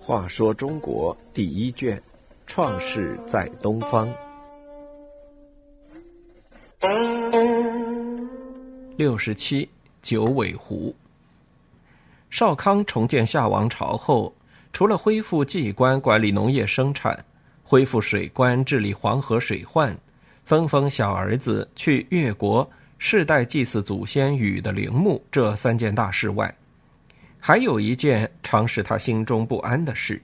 话说中国第一卷，创世在东方。六十七，九尾狐。少康重建夏王朝后，除了恢复祭官管理农业生产，恢复水官治理黄河水患，分封小儿子去越国世代祭祀祖先禹的陵墓这三件大事外，还有一件常使他心中不安的事，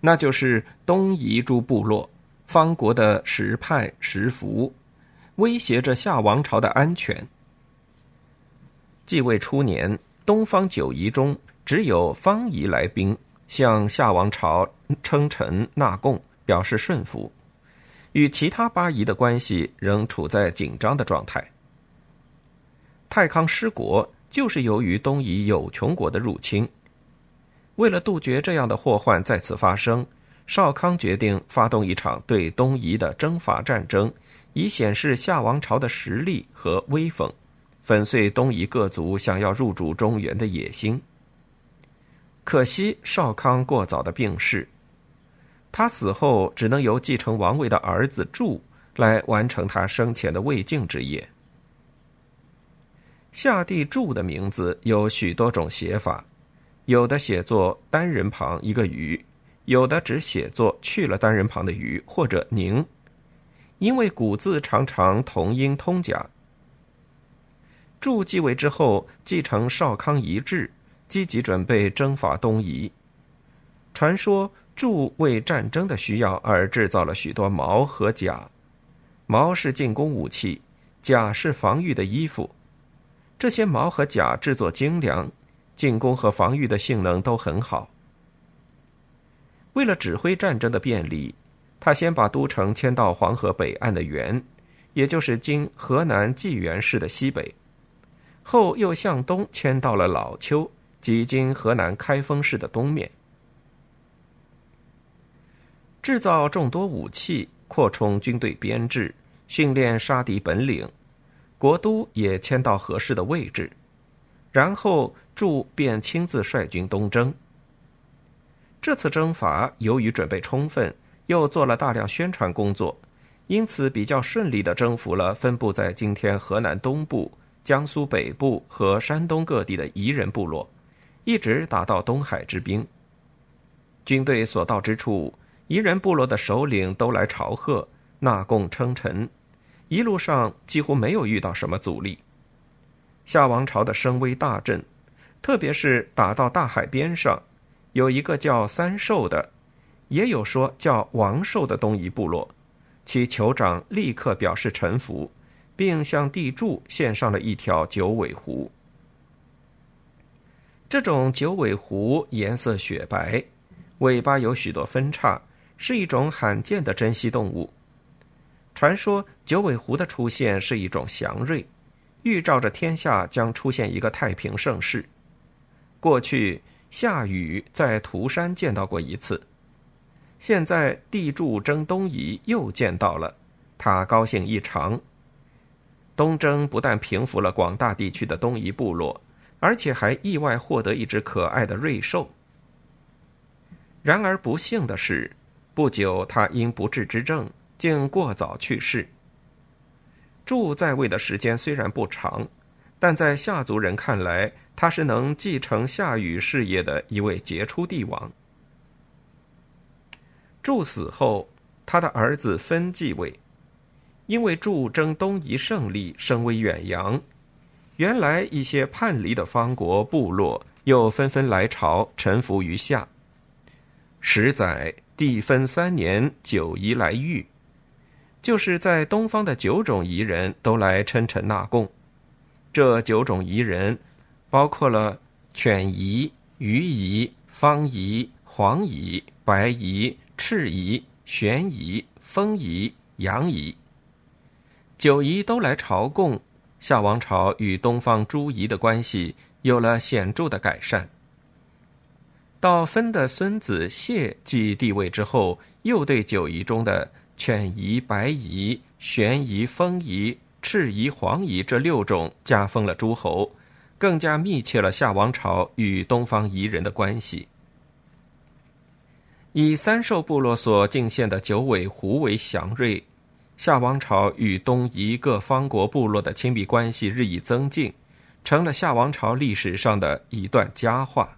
那就是东夷诸部落方国的石派石符，威胁着夏王朝的安全。继位初年。东方九夷中，只有方夷来宾向夏王朝称臣纳贡，表示顺服，与其他八夷的关系仍处在紧张的状态。太康失国，就是由于东夷有穷国的入侵。为了杜绝这样的祸患再次发生，少康决定发动一场对东夷的征伐战争，以显示夏王朝的实力和威风。粉碎东夷各族想要入主中原的野心。可惜少康过早的病逝，他死后只能由继承王位的儿子祝来完成他生前的未竟之业。夏帝柱的名字有许多种写法，有的写作单人旁一个鱼，有的只写作去了单人旁的鱼或者宁，因为古字常常同音通假。柱继位之后，继承少康遗志，积极准备征伐东夷。传说柱为战争的需要而制造了许多矛和甲，矛是进攻武器，甲是防御的衣服。这些矛和甲制作精良，进攻和防御的性能都很好。为了指挥战争的便利，他先把都城迁到黄河北岸的原，也就是今河南济源市的西北。后又向东迁到了老丘，即今河南开封市的东面，制造众多武器，扩充军队编制，训练杀敌本领。国都也迁到合适的位置，然后祝便亲自率军东征。这次征伐由于准备充分，又做了大量宣传工作，因此比较顺利的征服了分布在今天河南东部。江苏北部和山东各地的彝人部落，一直打到东海之滨。军队所到之处，彝人部落的首领都来朝贺、纳贡称臣，一路上几乎没有遇到什么阻力。夏王朝的声威大振，特别是打到大海边上，有一个叫三寿的，也有说叫王寿的东夷部落，其酋长立刻表示臣服。并向地柱献上了一条九尾狐。这种九尾狐颜色雪白，尾巴有许多分叉，是一种罕见的珍稀动物。传说九尾狐的出现是一种祥瑞，预兆着天下将出现一个太平盛世。过去夏禹在涂山见到过一次，现在地柱征东夷又见到了，他高兴异常。东征不但平服了广大地区的东夷部落，而且还意外获得一只可爱的瑞兽。然而不幸的是，不久他因不治之症，竟过早去世。祝在位的时间虽然不长，但在夏族人看来，他是能继承夏禹事业的一位杰出帝王。祝死后，他的儿子分继位。因为祝征东夷胜利，声威远扬，原来一些叛离的方国部落又纷纷来朝，臣服于夏。十载，帝分三年，九夷来遇，就是在东方的九种夷人都来称臣纳贡。这九种夷人，包括了犬夷、鱼夷、方夷、黄夷、白夷、赤夷、玄夷、风夷、阳夷。九夷都来朝贡，夏王朝与东方诸夷的关系有了显著的改善。到分的孙子谢继帝位之后，又对九夷中的犬夷、白夷、玄夷、风夷、赤夷、黄夷这六种加封了诸侯，更加密切了夏王朝与东方夷人的关系。以三兽部落所进献的九尾狐为祥瑞，夏王朝与东夷各方国部落的亲密关系日益增进，成了夏王朝历史上的一段佳话。